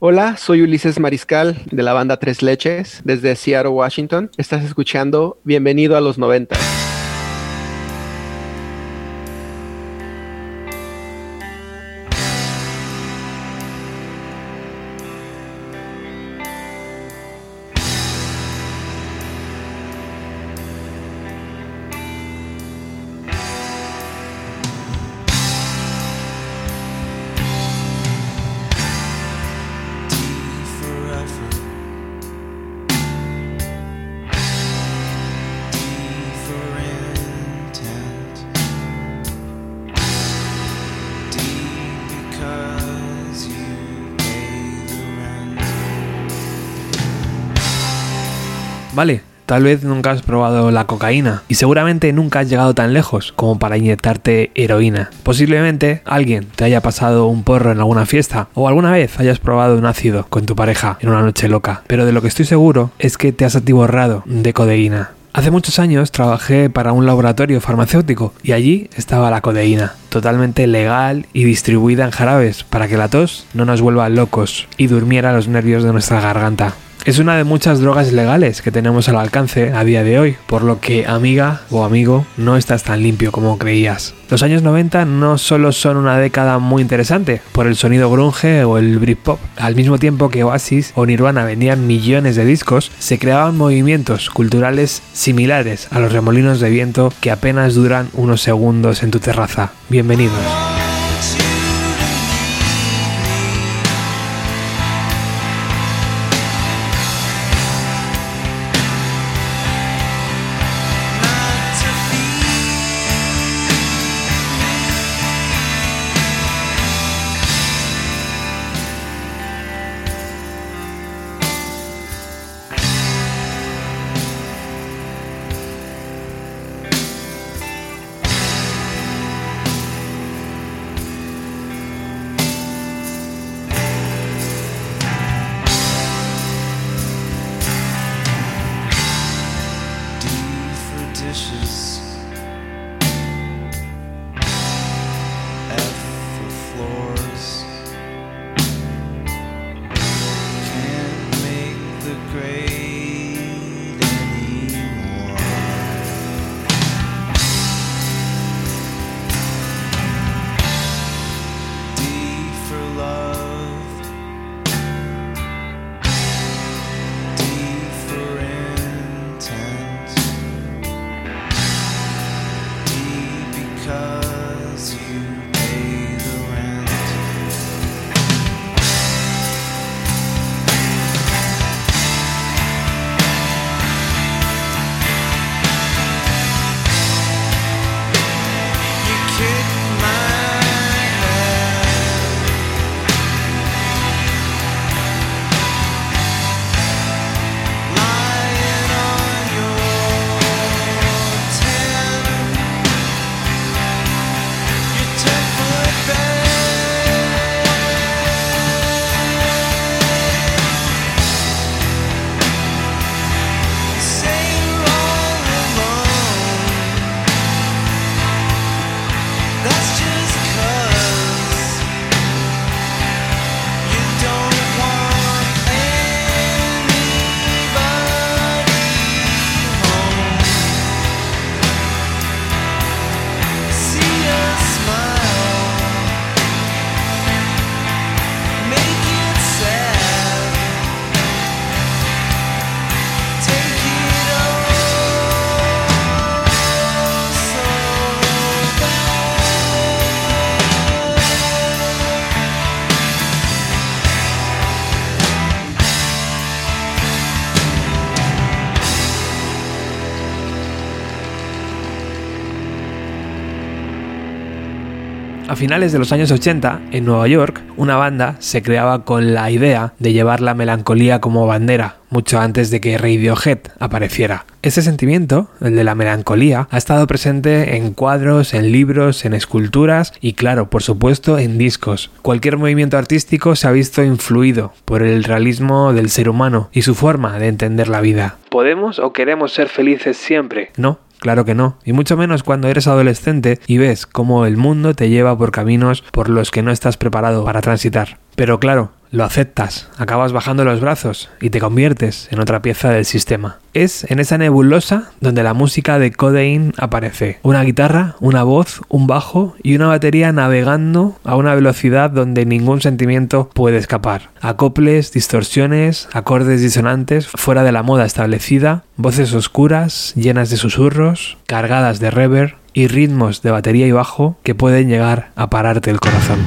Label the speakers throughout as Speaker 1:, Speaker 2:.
Speaker 1: Hola, soy Ulises Mariscal de la banda Tres Leches desde Seattle, Washington. Estás escuchando Bienvenido a los 90.
Speaker 2: Vale, tal vez nunca has probado la cocaína y seguramente nunca has llegado tan lejos como para inyectarte heroína. Posiblemente alguien te haya pasado un porro en alguna fiesta o alguna vez hayas probado un ácido con tu pareja en una noche loca, pero de lo que estoy seguro es que te has atiborrado de codeína. Hace muchos años trabajé para un laboratorio farmacéutico y allí estaba la codeína, totalmente legal y distribuida en jarabes para que la tos no nos vuelva locos y durmiera los nervios de nuestra garganta. Es una de muchas drogas legales que tenemos al alcance a día de hoy, por lo que amiga o amigo no estás tan limpio como creías. Los años 90 no solo son una década muy interesante por el sonido grunge o el Britpop, al mismo tiempo que Oasis o Nirvana vendían millones de discos, se creaban movimientos culturales similares a los remolinos de viento que apenas duran unos segundos en tu terraza. Bienvenidos. time. Finales de los años 80, en Nueva York, una banda se creaba con la idea de llevar la melancolía como bandera, mucho antes de que Radiohead apareciera. Ese sentimiento, el de la melancolía, ha estado presente en cuadros, en libros, en esculturas y claro, por supuesto, en discos. Cualquier movimiento artístico se ha visto influido por el realismo del ser humano y su forma de entender la vida. ¿Podemos o queremos ser felices siempre? No, Claro que no, y mucho menos cuando eres adolescente y ves cómo el mundo te lleva por caminos por los que no estás preparado para transitar. Pero claro, lo aceptas, acabas bajando los brazos y te conviertes en otra pieza del sistema. Es en esa nebulosa donde la música de Codeine aparece. Una guitarra, una voz, un bajo y una batería navegando a una velocidad donde ningún sentimiento puede escapar. Acoples, distorsiones, acordes disonantes fuera de la moda establecida, voces oscuras, llenas de susurros, cargadas de reverb y ritmos de batería y bajo que pueden llegar a pararte el corazón.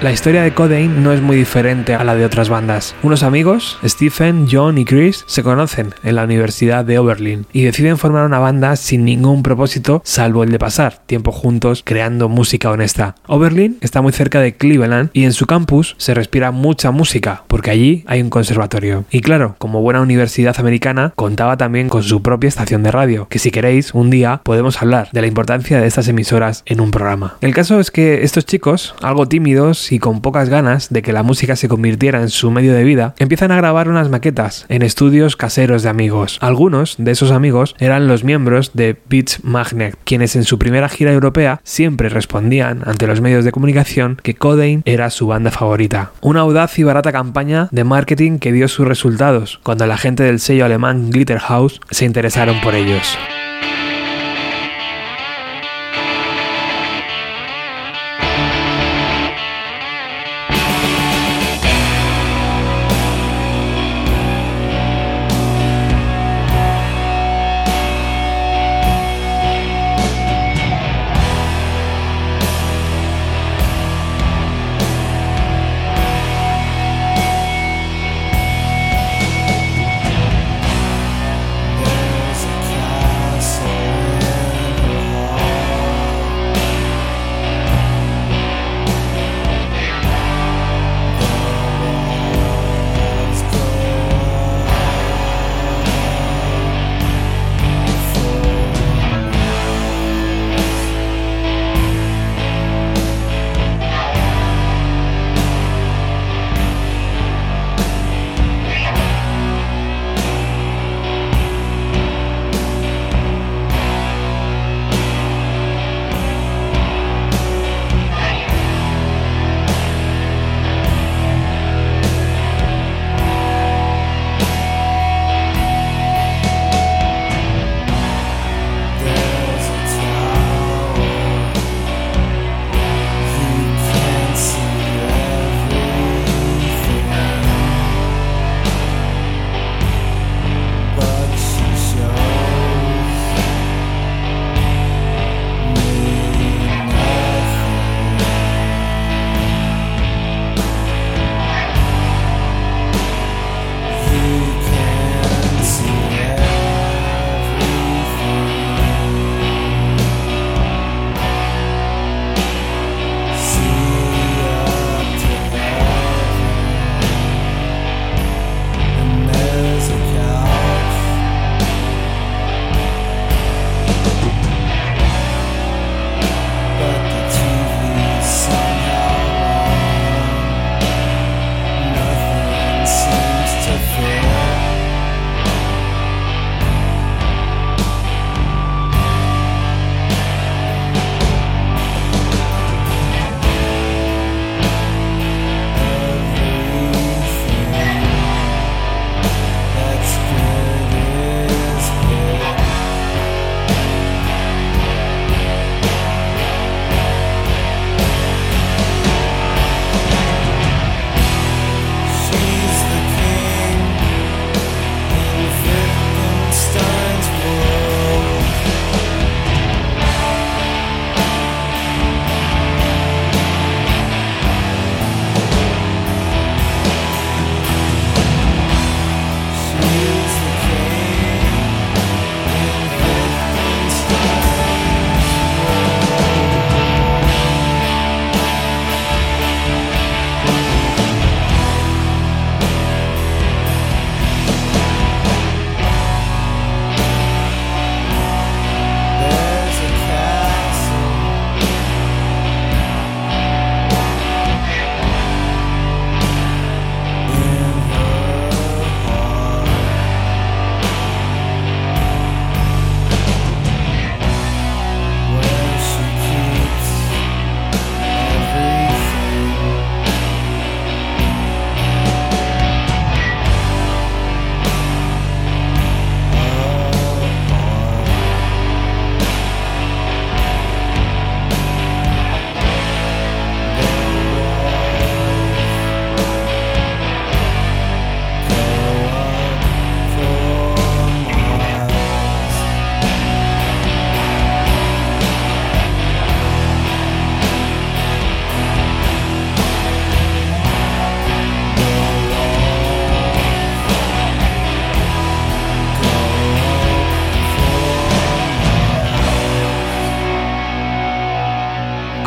Speaker 2: La historia de Codain no es muy diferente a la de otras bandas. Unos amigos, Stephen, John y Chris, se conocen en la Universidad de Oberlin y deciden formar una banda sin ningún propósito salvo el de pasar tiempo juntos creando música honesta. Oberlin está muy cerca de Cleveland y en su campus se respira mucha música porque allí hay un conservatorio. Y claro, como buena universidad americana, contaba también con su propia estación de radio, que si queréis, un día podemos hablar de la importancia de estas emisoras en un programa. El caso es que estos chicos, algo tímidos y con pocas ganas de que la música se convirtiera en su medio de vida, empiezan a grabar unas maquetas en estudios caseros de amigos. Algunos de esos amigos eran los miembros de Beats Magnet, quienes en su primera gira europea siempre respondían ante los medios de comunicación que Codain era su banda favorita. Una audaz y barata campaña de marketing que dio sus resultados cuando la gente del sello alemán Glitterhouse se interesaron por ellos.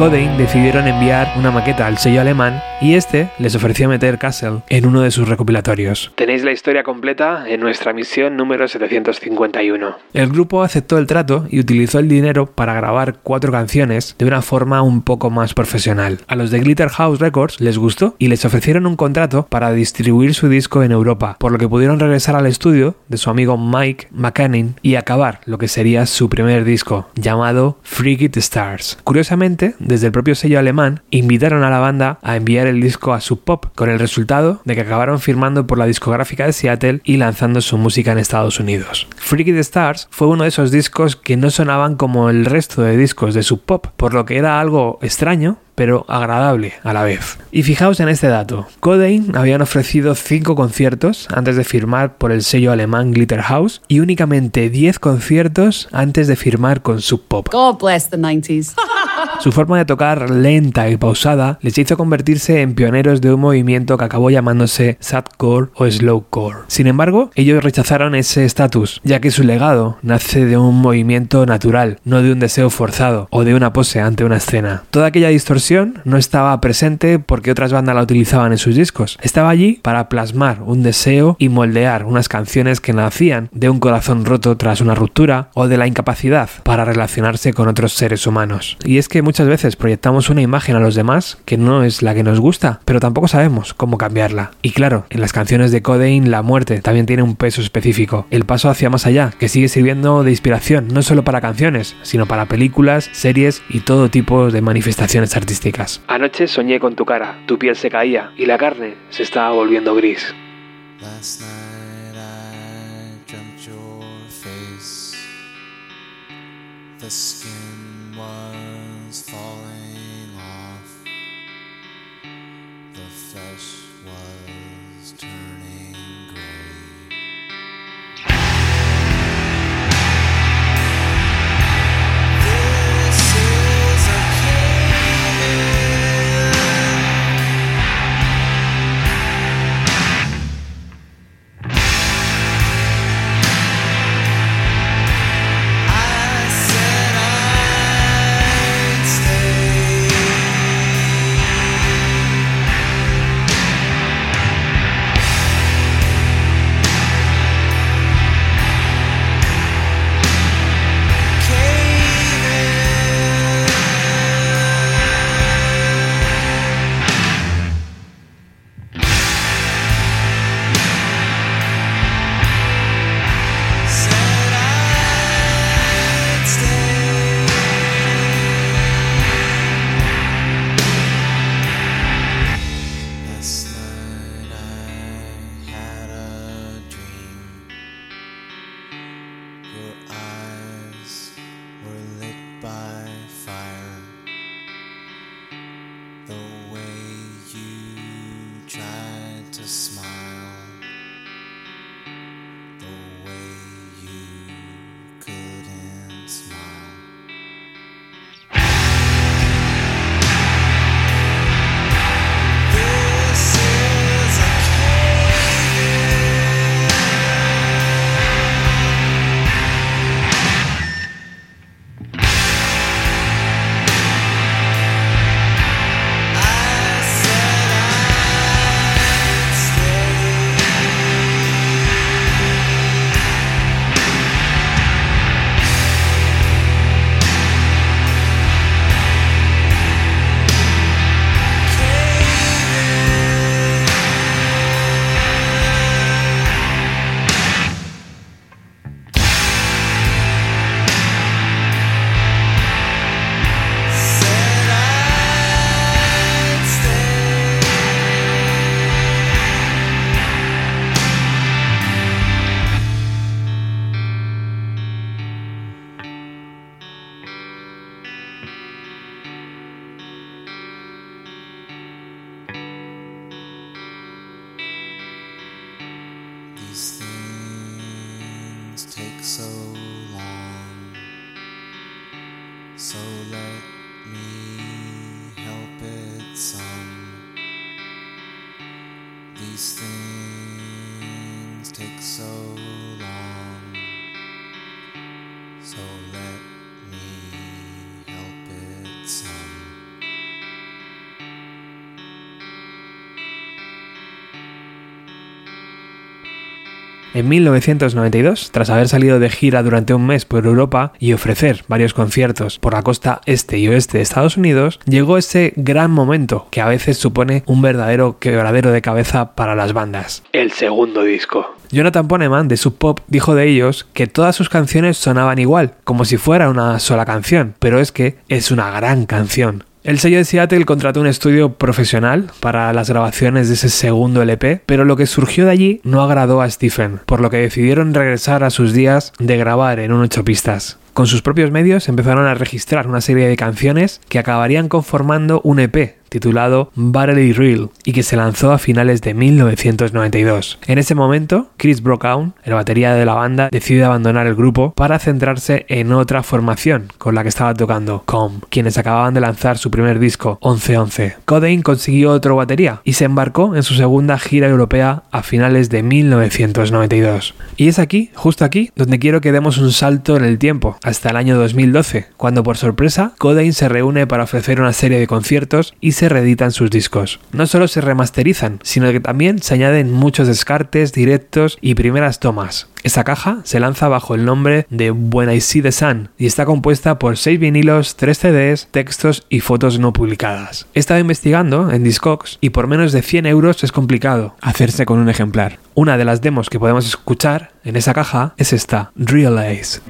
Speaker 2: Codeine decidieron enviar una maqueta al sello alemán y este les ofreció meter Castle en uno de sus recopilatorios. Tenéis la historia completa en nuestra misión número 751. El grupo aceptó el trato y utilizó el dinero para grabar cuatro canciones de una forma un poco más profesional. A los de Glitter House Records les gustó y les ofrecieron un contrato para distribuir su disco en Europa, por lo que pudieron regresar al estudio de su amigo Mike McCannin y acabar lo que sería su primer disco, llamado Freaky Stars. Curiosamente, desde el propio sello alemán, invitaron a la banda a enviar el disco a Sub Pop, con el resultado de que acabaron firmando por la discográfica de Seattle y lanzando su música en Estados Unidos. Freaky the Stars fue uno de esos discos que no sonaban como el resto de discos de Sub Pop, por lo que era algo extraño, pero agradable a la vez. Y fijaos en este dato, Codeine habían ofrecido 5 conciertos antes de firmar por el sello alemán Glitter House y únicamente 10 conciertos antes de firmar con Sub Pop.
Speaker 3: God bless the 90s.
Speaker 2: Su forma de tocar lenta y pausada les hizo convertirse en pioneros de un movimiento que acabó llamándose sadcore o slowcore. Sin embargo, ellos rechazaron ese estatus, ya que su legado nace de un movimiento natural, no de un deseo forzado o de una pose ante una escena. Toda aquella distorsión no estaba presente porque otras bandas la utilizaban en sus discos. Estaba allí para plasmar un deseo y moldear unas canciones que nacían de un corazón roto tras una ruptura o de la incapacidad para relacionarse con otros seres humanos. Y es que muchas veces proyectamos una imagen a los demás que no es la que nos gusta, pero tampoco sabemos cómo cambiarla. Y claro, en las canciones de Codeine la muerte también tiene un peso específico. El paso hacia más allá, que sigue sirviendo de inspiración no solo para canciones, sino para películas, series y todo tipo de manifestaciones artísticas. Anoche soñé con tu cara, tu piel se caía y la carne se estaba volviendo gris.
Speaker 4: Last night I dreamt your face. The So let me help it some. These things take so
Speaker 2: En 1992, tras haber salido de gira durante un mes por Europa y ofrecer varios conciertos por la costa este y oeste de Estados Unidos, llegó ese gran momento que a veces supone un verdadero quebradero de cabeza para las bandas. El segundo disco. Jonathan Poneman de Sub Pop dijo de ellos que todas sus canciones sonaban igual, como si fuera una sola canción, pero es que es una gran canción. El sello de Seattle contrató un estudio profesional para las grabaciones de ese segundo LP, pero lo que surgió de allí no agradó a Stephen, por lo que decidieron regresar a sus días de grabar en un ocho pistas. Con sus propios medios empezaron a registrar una serie de canciones que acabarían conformando un EP titulado Barely Real y que se lanzó a finales de 1992. En ese momento, Chris Brown, el batería de la banda, decide abandonar el grupo para centrarse en otra formación con la que estaba tocando, Com, quienes acababan de lanzar su primer disco, 1111. Codain consiguió otro batería y se embarcó en su segunda gira europea a finales de 1992. Y es aquí, justo aquí, donde quiero que demos un salto en el tiempo, hasta el año 2012, cuando por sorpresa Codain se reúne para ofrecer una serie de conciertos y se reeditan sus discos. No solo se remasterizan, sino que también se añaden muchos descartes, directos y primeras tomas. Esta caja se lanza bajo el nombre de When I See the Sun y está compuesta por 6 vinilos, 3 CDs, textos y fotos no publicadas. He estado investigando en Discogs y por menos de 100 euros es complicado hacerse con un ejemplar. Una de las demos que podemos escuchar en esa caja es esta, Realize.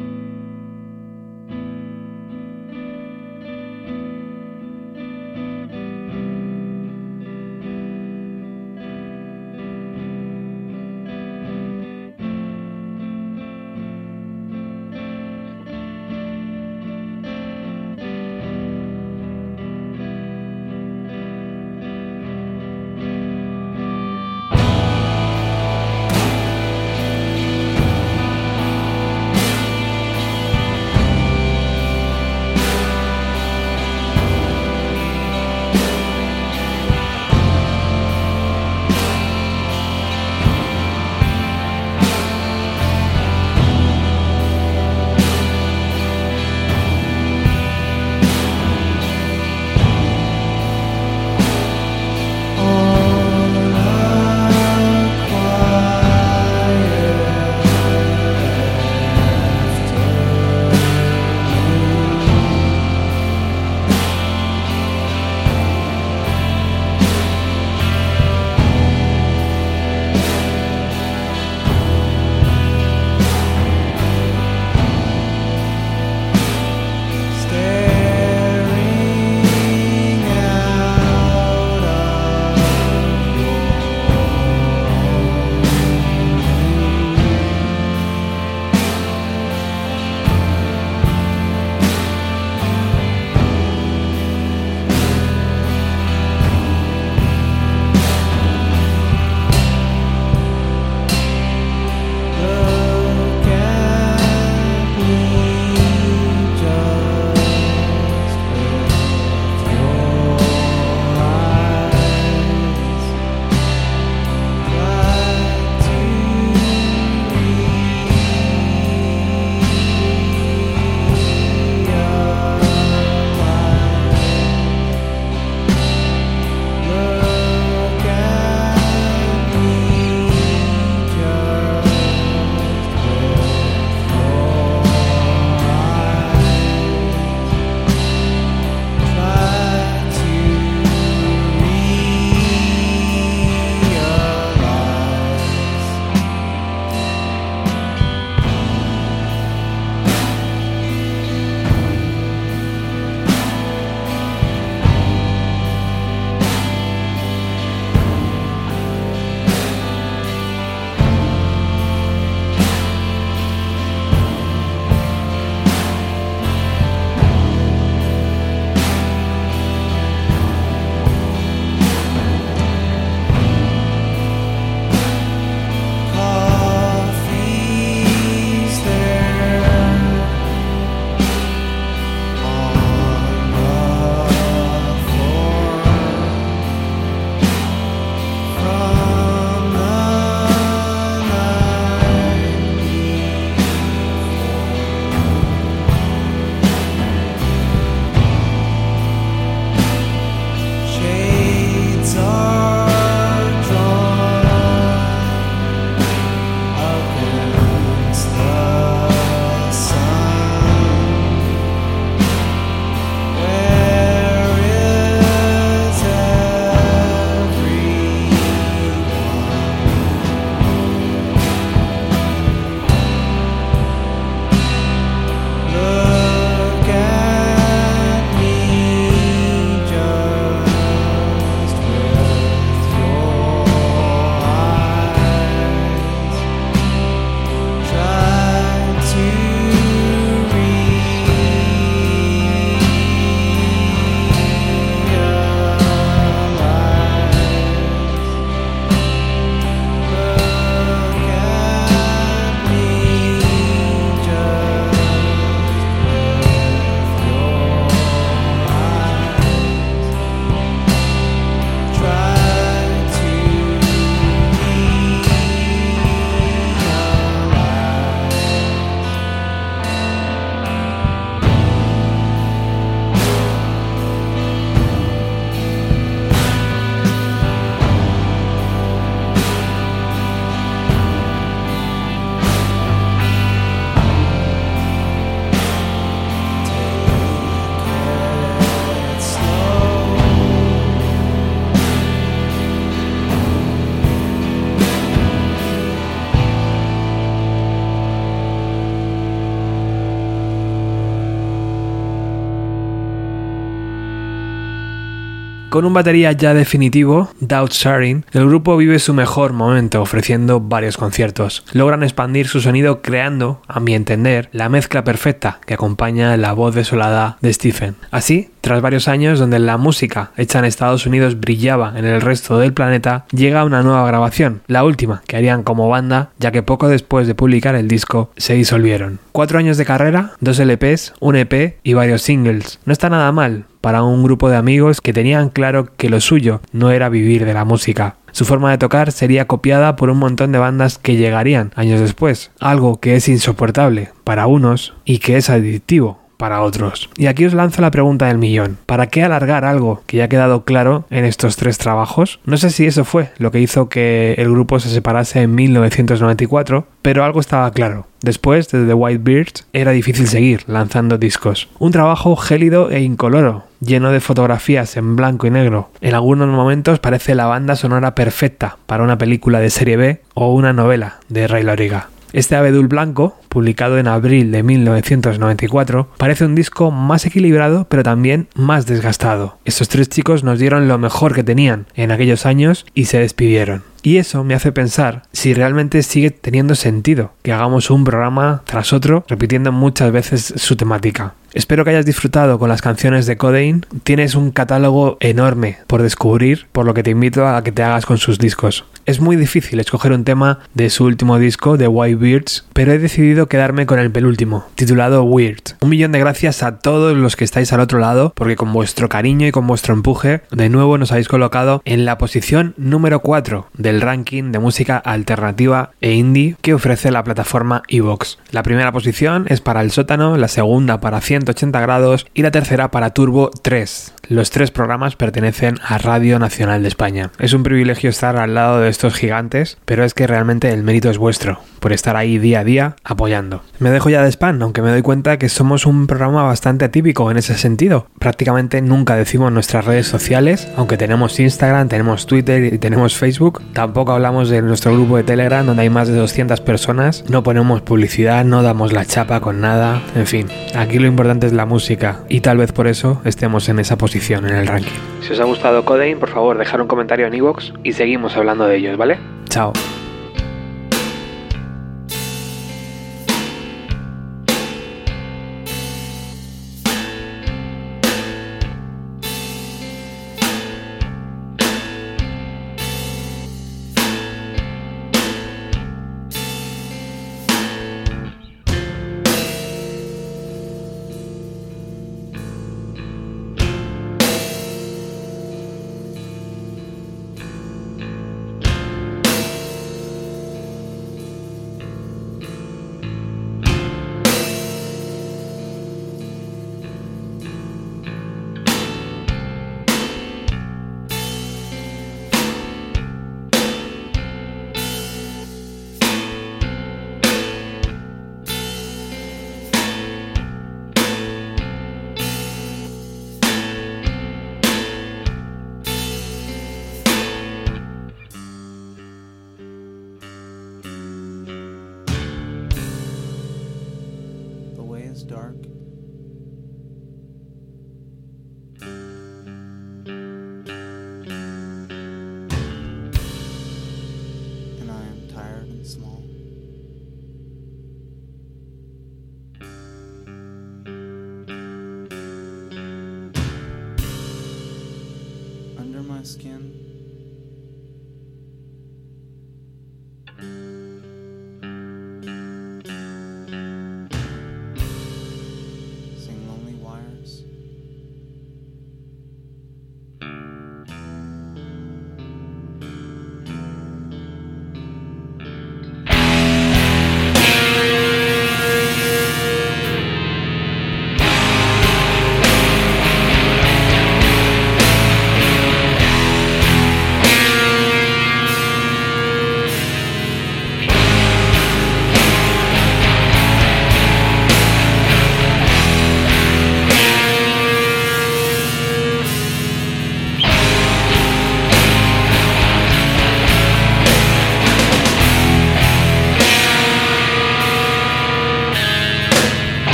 Speaker 2: Con un batería ya definitivo, Doubt Sharing, el grupo vive su mejor momento ofreciendo varios conciertos. Logran expandir su sonido creando, a mi entender, la mezcla perfecta que acompaña la voz desolada de Stephen. Así, tras varios años donde la música hecha en Estados Unidos brillaba en el resto del planeta, llega una nueva grabación, la última que harían como banda, ya que poco después de publicar el disco se disolvieron. Cuatro años de carrera, dos LPs, un EP y varios singles. No está nada mal para un grupo de amigos que tenían claro que lo suyo no era vivir de la música. Su forma de tocar sería copiada por un montón de bandas que llegarían años después, algo que es insoportable para unos y que es adictivo para otros. Y aquí os lanzo la pregunta del millón. ¿Para qué alargar algo que ya ha quedado claro en estos tres trabajos? No sé si eso fue lo que hizo que el grupo se separase en 1994, pero algo estaba claro. Después de The White Birds era difícil seguir lanzando discos. Un trabajo gélido e incoloro, lleno de fotografías en blanco y negro. En algunos momentos parece la banda sonora perfecta para una película de serie B o una novela de Ray Loriga. Este abedul blanco, publicado en abril de 1994, parece un disco más equilibrado pero también más desgastado. Estos tres chicos nos dieron lo mejor que tenían en aquellos años y se despidieron. Y eso me hace pensar si realmente sigue teniendo sentido que hagamos un programa tras otro repitiendo muchas veces su temática. Espero que hayas disfrutado con las canciones de Codeine. Tienes un catálogo enorme por descubrir, por lo que te invito a que te hagas con sus discos. Es muy difícil escoger un tema de su último disco, The White Beards, pero he decidido quedarme con el penúltimo, titulado Weird. Un millón de gracias a todos los que estáis al otro lado, porque con vuestro cariño y con vuestro empuje, de nuevo nos habéis colocado en la posición número 4 del ranking de música alternativa e indie que ofrece la plataforma Evox. La primera posición es para El Sótano, la segunda para 180 grados y la tercera para Turbo 3. Los tres programas pertenecen a Radio Nacional de España. Es un privilegio estar al lado de estos gigantes, pero es que realmente el mérito es vuestro, por estar ahí día a día apoyando. Me dejo ya de spam, aunque me doy cuenta que somos un programa bastante atípico en ese sentido. Prácticamente nunca decimos nuestras redes sociales, aunque tenemos Instagram, tenemos Twitter y tenemos Facebook. Tampoco hablamos de nuestro grupo de Telegram, donde hay más de 200 personas. No ponemos publicidad, no damos la chapa con nada. En fin, aquí lo importante es la música y tal vez por eso estemos en esa posición en el ranking. Si os ha gustado Codeine, por favor, dejar un comentario en iVoox y seguimos hablando de ellos, ¿vale? Chao.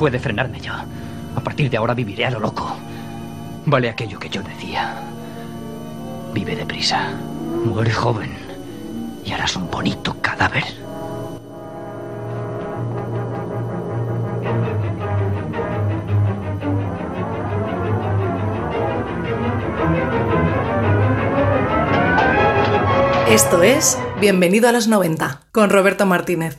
Speaker 3: Puede frenarme ya. A partir de ahora viviré a lo loco. Vale aquello que yo decía. Vive deprisa. Muere joven. Y harás un bonito cadáver.
Speaker 5: Esto es Bienvenido a los 90 con Roberto Martínez.